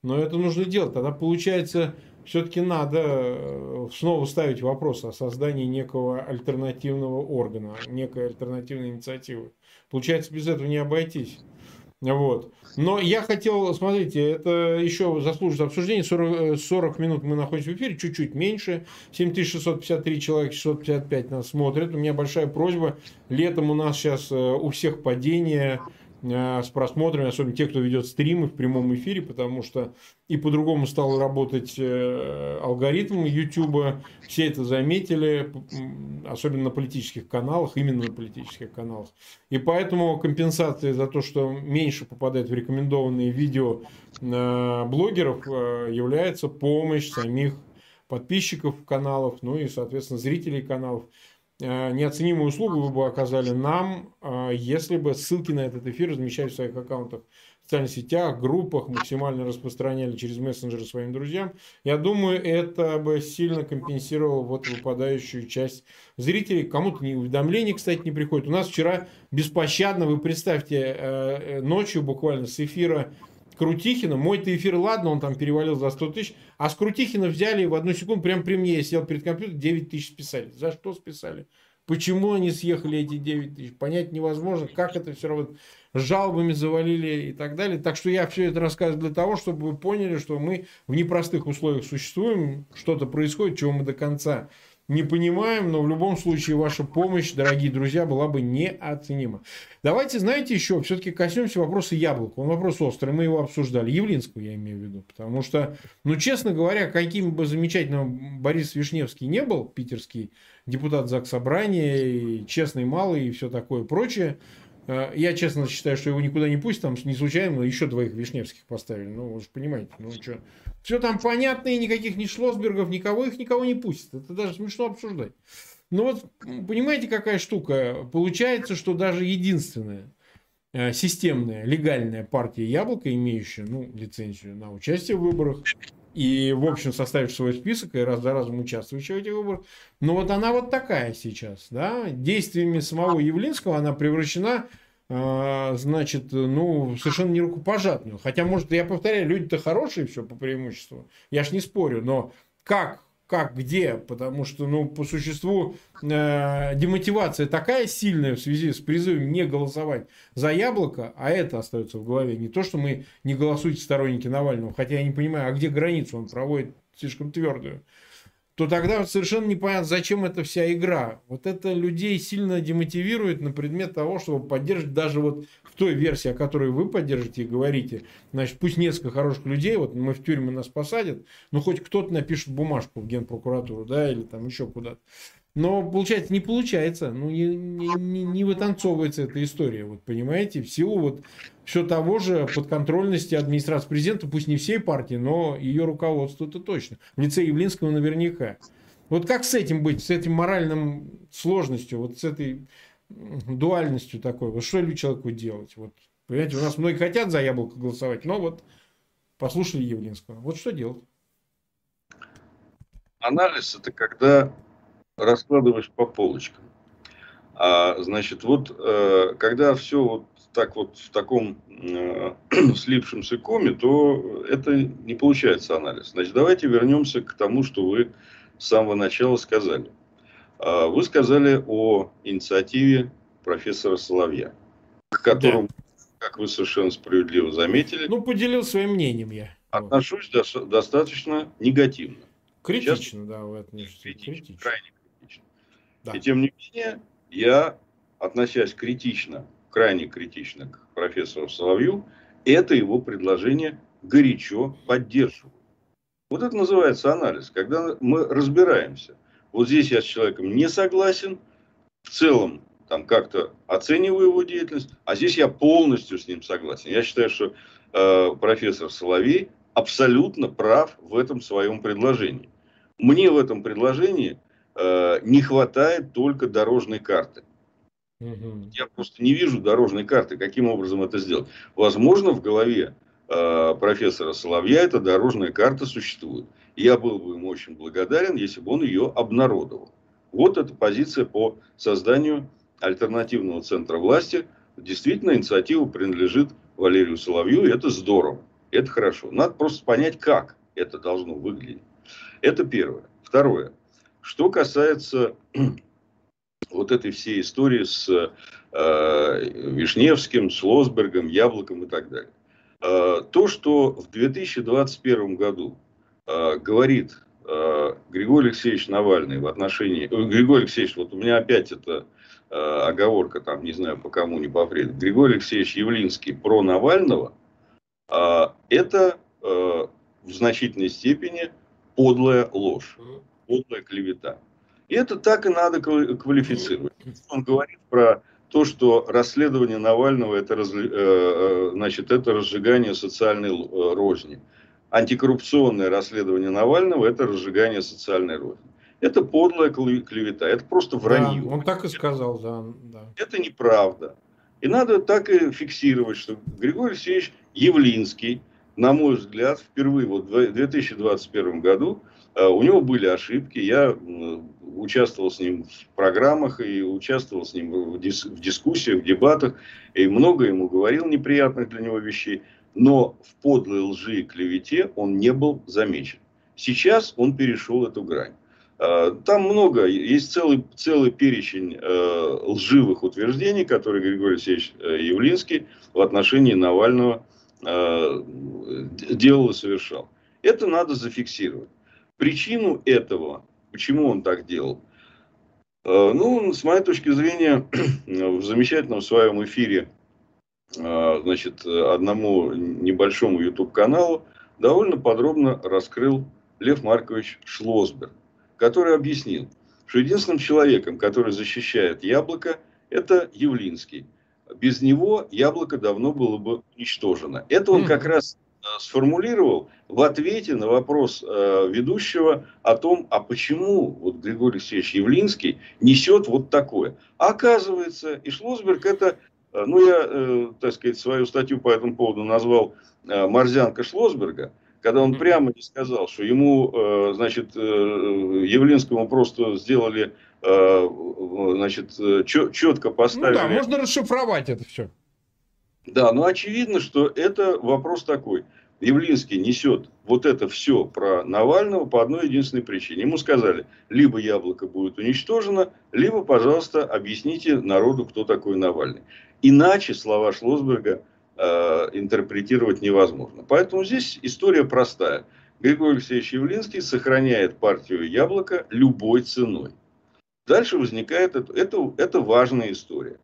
Но это нужно делать. Тогда получается, все-таки надо э, снова ставить вопрос о создании некого альтернативного органа, некой альтернативной инициативы. Получается, без этого не обойтись. Вот. Но я хотел, смотрите, это еще заслужит обсуждения. 40, 40 минут мы находимся в эфире, чуть-чуть меньше. 7653 человека, 655 нас смотрят. У меня большая просьба. Летом у нас сейчас э, у всех падение Э, с просмотрами, особенно те, кто ведет стримы в прямом эфире, потому что и по-другому стал работать э, алгоритм YouTube. Все это заметили, особенно на политических каналах, именно на политических каналах. И поэтому компенсация за то, что меньше попадает в рекомендованные видео э, блогеров, является помощь самих подписчиков каналов, ну и, соответственно, зрителей каналов. Э, неоценимую услугу вы бы оказали нам, э, если бы ссылки на этот эфир размещали в своих аккаунтах в социальных сетях, группах, максимально распространяли через мессенджеры своим друзьям. Я думаю, это бы сильно компенсировало вот выпадающую часть зрителей. Кому-то не уведомления, кстати, не приходит. У нас вчера беспощадно, вы представьте, э, ночью буквально с эфира Крутихина, мой-то эфир, ладно, он там перевалил за 100 тысяч, а с Крутихина взяли в одну секунду, прямо при мне, я сел перед компьютером, 9 тысяч списали. За что списали? Почему они съехали, эти 9 тысяч? Понять невозможно, как это все равно жалобами завалили и так далее. Так что я все это рассказываю для того, чтобы вы поняли, что мы в непростых условиях существуем, что-то происходит, чего мы до конца не понимаем, но в любом случае ваша помощь, дорогие друзья, была бы неоценима. Давайте, знаете, еще все-таки коснемся вопроса яблока. Он вопрос острый, мы его обсуждали. Явлинского я имею в виду. Потому что, ну, честно говоря, каким бы замечательным Борис Вишневский не был, питерский депутат ЗАГС Собрания, и честный малый и все такое прочее, э, я честно считаю, что его никуда не пусть, там не случайно еще двоих Вишневских поставили. Ну, вы же понимаете, ну что, все там понятно, и никаких ни Шлосбергов, никого их никого не пустят. Это даже смешно обсуждать. Но вот понимаете, какая штука? Получается, что даже единственная э, системная, легальная партия Яблоко, имеющая ну, лицензию на участие в выборах, и, в общем, составив свой список и раз за разом участвующая в этих выборах. Но вот она вот такая сейчас. Да? Действиями самого Явлинского она превращена значит, ну, совершенно не рукопожатную. Хотя, может, я повторяю, люди-то хорошие все по преимуществу. Я ж не спорю, но как, как, где? Потому что, ну, по существу э, демотивация такая сильная в связи с призывом не голосовать за яблоко, а это остается в голове. Не то, что мы не голосуете сторонники Навального, хотя я не понимаю, а где границу он проводит слишком твердую то тогда совершенно непонятно, зачем эта вся игра. Вот это людей сильно демотивирует на предмет того, чтобы поддерживать даже вот в той версии, о которой вы поддержите и говорите. Значит, пусть несколько хороших людей, вот мы в тюрьму нас посадят, но хоть кто-то напишет бумажку в генпрокуратуру, да, или там еще куда-то. Но получается, не получается, ну не, не, не вытанцовывается эта история, вот понимаете, в силу вот все того же подконтрольности администрации президента, пусть не всей партии, но ее руководство это точно. В лице Явлинского наверняка. Вот как с этим быть, с этим моральным сложностью, вот с этой дуальностью такой. Вот что человеку делать? Вот, понимаете, у нас многие хотят за яблоко голосовать, но вот послушали Явлинского. Вот что делать? Анализ – это когда раскладываешь по полочкам. А, значит, вот э, когда все вот так вот в таком э, слипшемся коме, то это не получается анализ. Значит, давайте вернемся к тому, что вы с самого начала сказали. А, вы сказали о инициативе профессора Соловья, к которому, да. как вы совершенно справедливо заметили... Ну, поделился своим мнением я. Отношусь до, достаточно негативно. Критично, Сейчас, да, в этом критично, критично. крайне. Да. И тем не менее, я, относясь критично, крайне критично к профессору Соловью, это его предложение горячо поддерживаю. Вот это называется анализ, когда мы разбираемся. Вот здесь я с человеком не согласен, в целом там как-то оцениваю его деятельность, а здесь я полностью с ним согласен. Я считаю, что э, профессор Соловей абсолютно прав в этом своем предложении. Мне в этом предложении не хватает только дорожной карты. Угу. Я просто не вижу дорожной карты, каким образом это сделать. Возможно, в голове э, профессора Соловья эта дорожная карта существует. Я был бы ему очень благодарен, если бы он ее обнародовал. Вот эта позиция по созданию альтернативного центра власти. Действительно, инициатива принадлежит Валерию Соловью, и это здорово, это хорошо. Надо просто понять, как это должно выглядеть. Это первое. Второе. Что касается вот этой всей истории с э, Вишневским, с Лосбергом, Яблоком и так далее. Э, то, что в 2021 году э, говорит э, Григорий Алексеевич Навальный в отношении... Э, Григорий Алексеевич, вот у меня опять это э, оговорка, там, не знаю, по кому, не по. Григорий Алексеевич Явлинский про Навального, э, это э, в значительной степени подлая ложь, подлая клевета. И это так и надо квалифицировать. Он говорит про то, что расследование Навального это, э, э, значит, это разжигание социальной э, розни. Антикоррупционное расследование Навального это разжигание социальной розни. Это подлая клевета, это просто вранье. Да, он так и сказал, да, да. Это неправда. И надо так и фиксировать, что Григорий Алексеевич Явлинский, на мой взгляд, впервые вот в 2021 году у него были ошибки, я участвовал с ним в программах и участвовал с ним в, дис в дискуссиях, в дебатах, и много ему говорил неприятных для него вещей, но в подлой лжи и клевете он не был замечен. Сейчас он перешел эту грань. Э, там много, есть целый, целый перечень э, лживых утверждений, которые Григорий Алексеевич Явлинский в отношении Навального делал и совершал. Это надо зафиксировать. Причину этого, почему он так делал, э, ну, с моей точки зрения, в замечательном своем эфире, э, значит, одному небольшому YouTube-каналу довольно подробно раскрыл Лев Маркович Шлосберг, который объяснил, что единственным человеком, который защищает яблоко, это Явлинский. Без него яблоко давно было бы уничтожено. Это он как раз сформулировал в ответе на вопрос э, ведущего о том, а почему вот Григорий Алексеевич Явлинский несет вот такое. А оказывается, и Шлосберг это, э, ну я, э, так сказать, свою статью по этому поводу назвал э, «Морзянка Шлосберга», когда он прямо не сказал, что ему, э, значит, э, Явлинскому просто сделали, э, значит, четко поставили... Ну да, можно расшифровать это все. Да, но очевидно, что это вопрос такой. Явлинский несет вот это все про Навального по одной единственной причине. Ему сказали, либо яблоко будет уничтожено, либо, пожалуйста, объясните народу, кто такой Навальный. Иначе слова Шлосберга э, интерпретировать невозможно. Поэтому здесь история простая. Григорий Алексеевич Явлинский сохраняет партию Яблоко любой ценой. Дальше возникает, это, это, это важная история.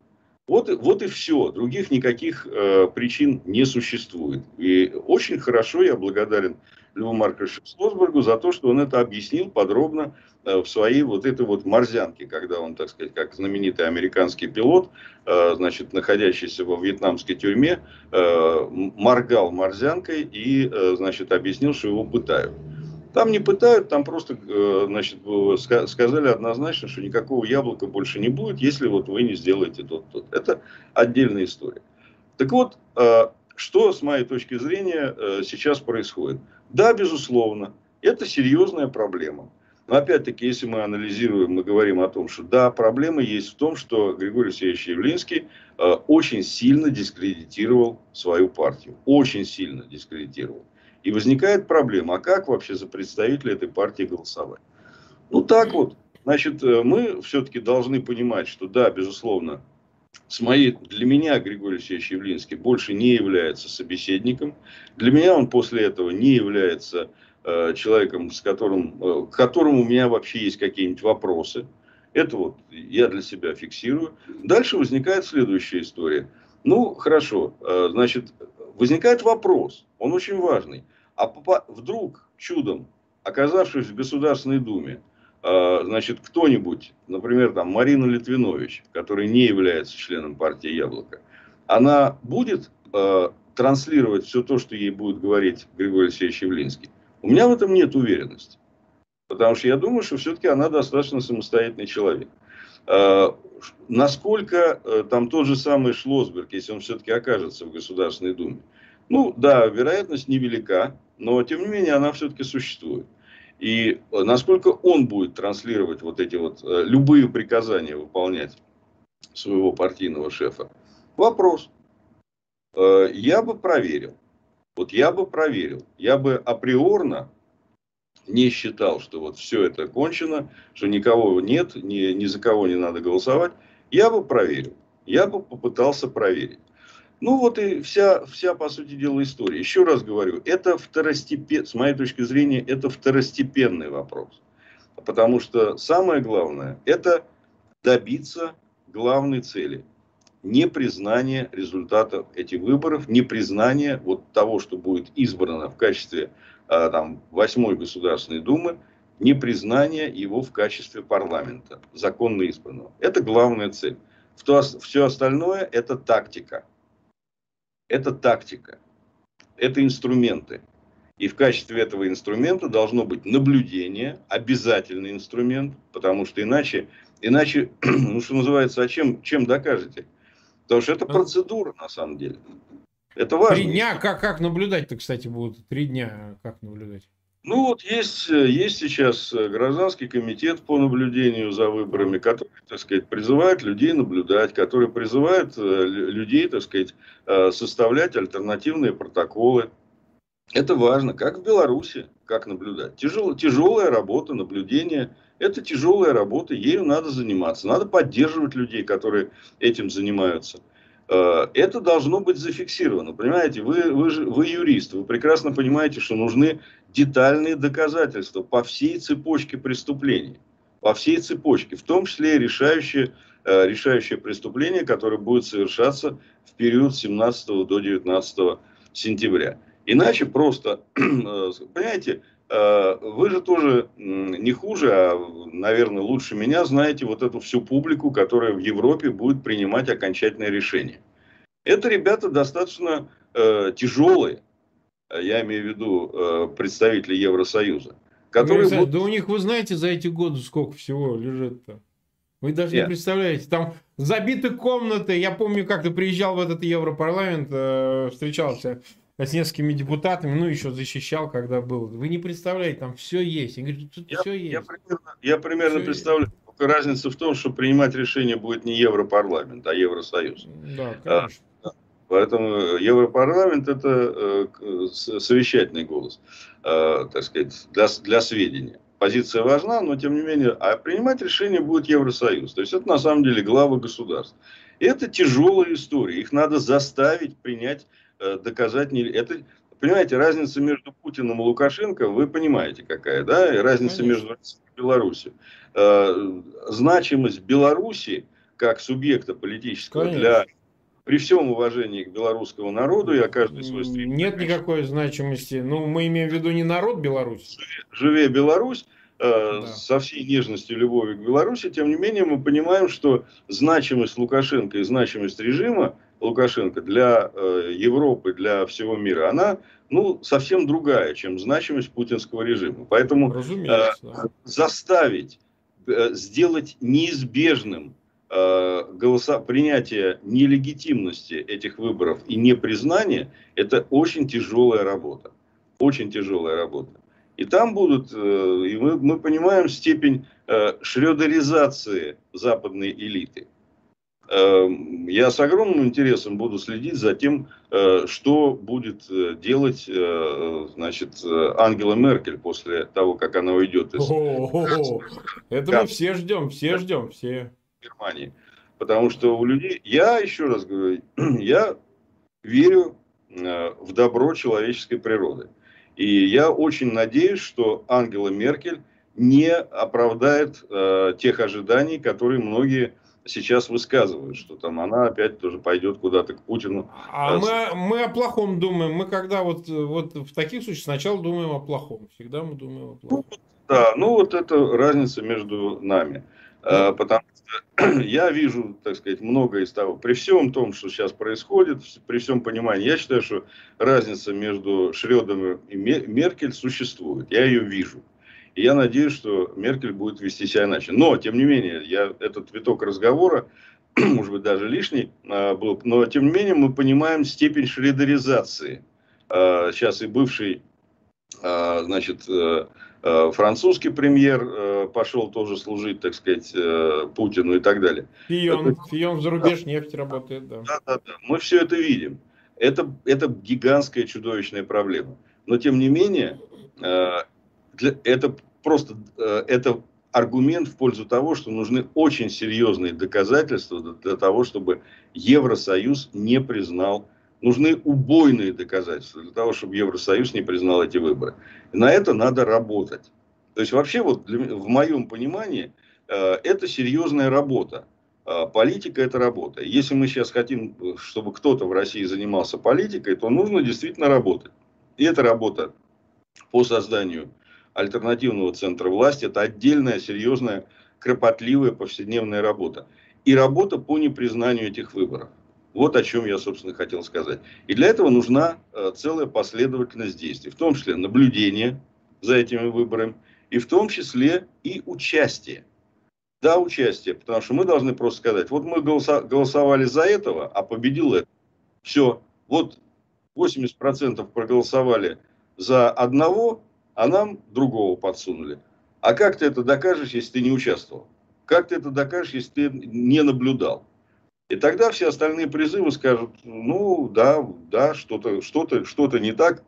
Вот, вот и все. Других никаких э, причин не существует. И очень хорошо я благодарен Льву Марковичу Слосбергу за то, что он это объяснил подробно э, в своей вот этой вот морзянке, когда он, так сказать, как знаменитый американский пилот, э, значит, находящийся во вьетнамской тюрьме, э, моргал морзянкой и, э, значит, объяснил, что его пытают. Там не пытают, там просто э, значит, сказали однозначно, что никакого яблока больше не будет, если вот вы не сделаете тот-тот. Это отдельная история. Так вот, э, что с моей точки зрения э, сейчас происходит? Да, безусловно, это серьезная проблема. Но опять-таки, если мы анализируем, мы говорим о том, что да, проблема есть в том, что Григорий Алексеевич Явлинский очень сильно дискредитировал свою партию. Очень сильно дискредитировал. И возникает проблема, а как вообще за представителя этой партии голосовать? Ну так вот, значит, э, мы все-таки должны понимать, что да, безусловно, с моей, для меня Григорий Алексеевич Явлинский больше не является собеседником. Для меня он после этого не является э, человеком, с которым, э, к которому у меня вообще есть какие-нибудь вопросы. Это вот я для себя фиксирую. Дальше возникает следующая история. Ну, хорошо, э, значит, возникает вопрос, он очень важный. А вдруг чудом, оказавшись в Государственной Думе, э, значит, кто-нибудь, например, там Марина Литвинович, который не является членом партии Яблоко, она будет э, транслировать все то, что ей будет говорить Григорий Алексеевич Явлинский? У меня в этом нет уверенности. Потому что я думаю, что все-таки она достаточно самостоятельный человек. Э, насколько э, там тот же самый Шлосберг, если он все-таки окажется в Государственной Думе, ну да, вероятность невелика, но тем не менее она все-таки существует. И э, насколько он будет транслировать вот эти вот любые приказания выполнять своего партийного шефа, вопрос. Я бы проверил. Вот я бы проверил. Я бы априорно не считал, что вот все это кончено, что никого нет, ни, ни за кого не надо голосовать, я бы проверил. Я бы попытался проверить. Ну вот и вся, вся, по сути дела, история. Еще раз говорю, это второстепен, с моей точки зрения, это второстепенный вопрос. Потому что самое главное, это добиться главной цели. Непризнание результатов этих выборов, непризнание вот того, что будет избрано в качестве а, там, восьмой Государственной Думы, непризнание его в качестве парламента, законно избранного. Это главная цель. Все остальное – это тактика. Это тактика. Это инструменты. И в качестве этого инструмента должно быть наблюдение, обязательный инструмент, потому что иначе, иначе ну что называется, а чем, чем докажете? Потому что это процедура на самом деле. Это важно. Три дня, как, как наблюдать-то, кстати, будут? Три дня, как наблюдать? Ну вот есть, есть сейчас гражданский комитет по наблюдению за выборами, который, так сказать, призывает людей наблюдать, который призывает э, людей, так сказать, э, составлять альтернативные протоколы. Это важно, как в Беларуси, как наблюдать. Тяжел, тяжелая работа, наблюдение, это тяжелая работа, ею надо заниматься. Надо поддерживать людей, которые этим занимаются. Э, это должно быть зафиксировано. Понимаете, вы, вы, вы юрист, вы прекрасно понимаете, что нужны детальные доказательства по всей цепочке преступлений. По всей цепочке, в том числе решающее, э, решающее преступление, которое будет совершаться в период с 17 до 19 сентября. Иначе просто, э, понимаете, вы же тоже не хуже, а, наверное, лучше меня знаете вот эту всю публику, которая в Европе будет принимать окончательное решение. Это ребята достаточно э, тяжелые, я имею в виду э, представители Евросоюза. Которые будут... Да у них, вы знаете, за эти годы сколько всего лежит-то? Вы даже Нет. не представляете. Там забиты комнаты. Я помню, как ты приезжал в этот Европарламент, э, встречался с несколькими депутатами, ну, еще защищал, когда был. Вы не представляете, там все есть. Я говорю, тут я, все есть. Я примерно, я примерно представляю. Есть. Только разница в том, что принимать решение будет не Европарламент, а Евросоюз. Да, а, конечно. А, поэтому Европарламент это э, совещательный голос, э, так сказать, для, для сведения. Позиция важна, но тем не менее, а принимать решение будет Евросоюз. То есть это на самом деле главы государств. И это тяжелая история. Их надо заставить принять Э, доказать не... Это, понимаете, разница между Путиным и Лукашенко, вы понимаете какая, да? И разница Конечно. между Россией и Беларусью. Э, значимость Беларуси как субъекта политического Конечно. для при всем уважении к белорусскому народу, я каждый свой стрим... Нет никакой значимости. Ну, мы имеем в виду не народ Беларусь. Живее Беларусь, э, да. со всей нежностью и любовью к Беларуси, тем не менее мы понимаем, что значимость Лукашенко и значимость режима Лукашенко для э, Европы, для всего мира, она ну, совсем другая, чем значимость путинского режима. Поэтому э, заставить, э, сделать неизбежным голоса, принятие нелегитимности этих выборов и непризнание, это очень тяжелая работа. Очень тяжелая работа. И там будут, э, и мы, мы понимаем степень э, шредеризации западной элиты. Эм, я с огромным интересом буду следить за тем, э, что будет э, делать э, значит, Ангела Меркель после того, как она уйдет из... Это мы все ждем, все ждем, все. Германии. Потому что у людей, я еще раз говорю, я верю в добро человеческой природы. И я очень надеюсь, что Ангела Меркель не оправдает тех ожиданий, которые многие сейчас высказывают, что там она опять тоже пойдет куда-то к Путину. А э, мы, мы о плохом думаем. Мы когда вот, вот в таких случаях сначала думаем о плохом. Всегда мы думаем о плохом. Ну, да, ну вот это разница между нами. А, потому что я вижу, так сказать, много из того, при всем том, что сейчас происходит, при всем понимании, я считаю, что разница между Шредером и Меркель существует. Я ее вижу. И я надеюсь, что Меркель будет вести себя иначе. Но, тем не менее, я, этот виток разговора, может быть, даже лишний а, был, но, тем не менее, мы понимаем степень шредеризации. А, сейчас и бывший, а, значит, э, французский премьер э, пошел тоже служить, так сказать, Путину и так далее. Фион, это... Фион за рубеж да. нефть работает, да. Да, да, да. Мы все это видим. Это, это гигантская чудовищная проблема. Но, тем не менее, для, это просто э, это аргумент в пользу того, что нужны очень серьезные доказательства для того, чтобы Евросоюз не признал, нужны убойные доказательства для того, чтобы Евросоюз не признал эти выборы. И на это надо работать. То есть вообще вот для, в моем понимании э, это серьезная работа. Э, политика это работа. Если мы сейчас хотим, чтобы кто-то в России занимался политикой, то нужно действительно работать. И это работа по созданию альтернативного центра власти. Это отдельная, серьезная, кропотливая повседневная работа. И работа по непризнанию этих выборов. Вот о чем я, собственно, хотел сказать. И для этого нужна э, целая последовательность действий, в том числе наблюдение за этими выборами, и в том числе и участие. Да, участие, потому что мы должны просто сказать, вот мы голосовали за этого, а победил это. Все, вот 80% проголосовали за одного, а нам другого подсунули. А как ты это докажешь, если ты не участвовал? Как ты это докажешь, если ты не наблюдал? И тогда все остальные призывы скажут, ну да, да, что-то что -то, что -то не так,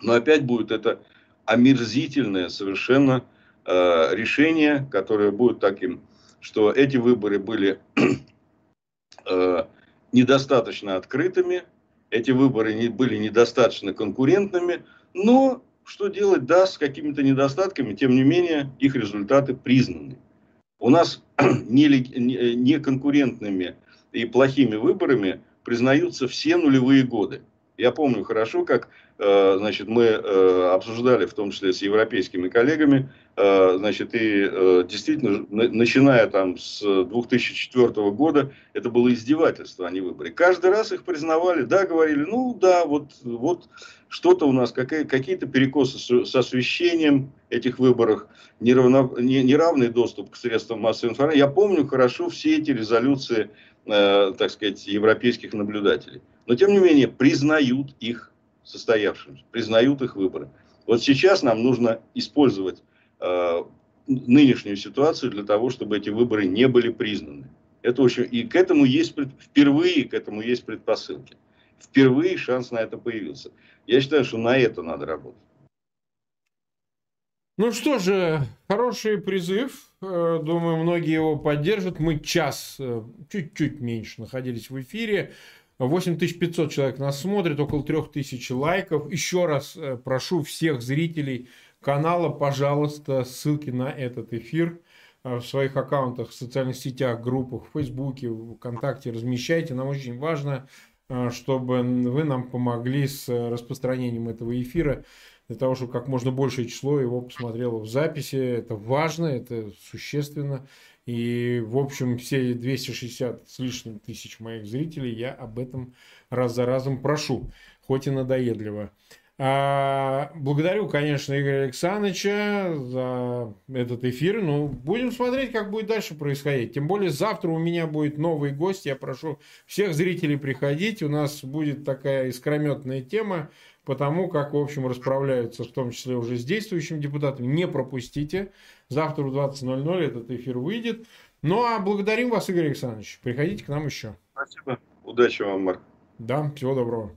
но опять будет это омерзительное совершенно э, решение, которое будет таким, что эти выборы были э, недостаточно открытыми, эти выборы не, были недостаточно конкурентными, но что делать, да, с какими-то недостатками, тем не менее, их результаты признаны. У нас неконкурентными не, не и плохими выборами признаются все нулевые годы. Я помню хорошо, как э, значит, мы э, обсуждали, в том числе с европейскими коллегами, э, значит, и действительно, начиная там с 2004 года, это было издевательство, а не выборы. Каждый раз их признавали, да, говорили, ну да, вот, вот что-то у нас, какие-то перекосы с освещением этих выборов, неравно, неравный доступ к средствам массовой информации. Я помню хорошо все эти резолюции, так сказать, европейских наблюдателей но тем не менее признают их состоявшимся, признают их выборы. Вот сейчас нам нужно использовать э, нынешнюю ситуацию для того, чтобы эти выборы не были признаны. Это очень, и к этому есть впервые к этому есть предпосылки. Впервые шанс на это появился. Я считаю, что на это надо работать. Ну что же, хороший призыв. Э, думаю, многие его поддержат. Мы час, э, чуть-чуть меньше находились в эфире. 8500 человек нас смотрит, около 3000 лайков. Еще раз э, прошу всех зрителей канала, пожалуйста, ссылки на этот эфир в своих аккаунтах, в социальных сетях, группах, в Фейсбуке, ВКонтакте размещайте. Нам очень важно, чтобы вы нам помогли с распространением этого эфира, для того, чтобы как можно большее число его посмотрело в записи. Это важно, это существенно. И, в общем, все 260 с лишним тысяч моих зрителей я об этом раз за разом прошу, хоть и надоедливо. А, благодарю, конечно, Игоря Александровича за этот эфир. Ну, будем смотреть, как будет дальше происходить. Тем более, завтра у меня будет новый гость. Я прошу всех зрителей приходить. У нас будет такая искрометная тема по тому, как, в общем, расправляются, в том числе уже с действующим депутатом. Не пропустите. Завтра в 20.00 этот эфир выйдет. Ну, а благодарим вас, Игорь Александрович. Приходите к нам еще. Спасибо. Удачи вам, Марк. Да, всего доброго.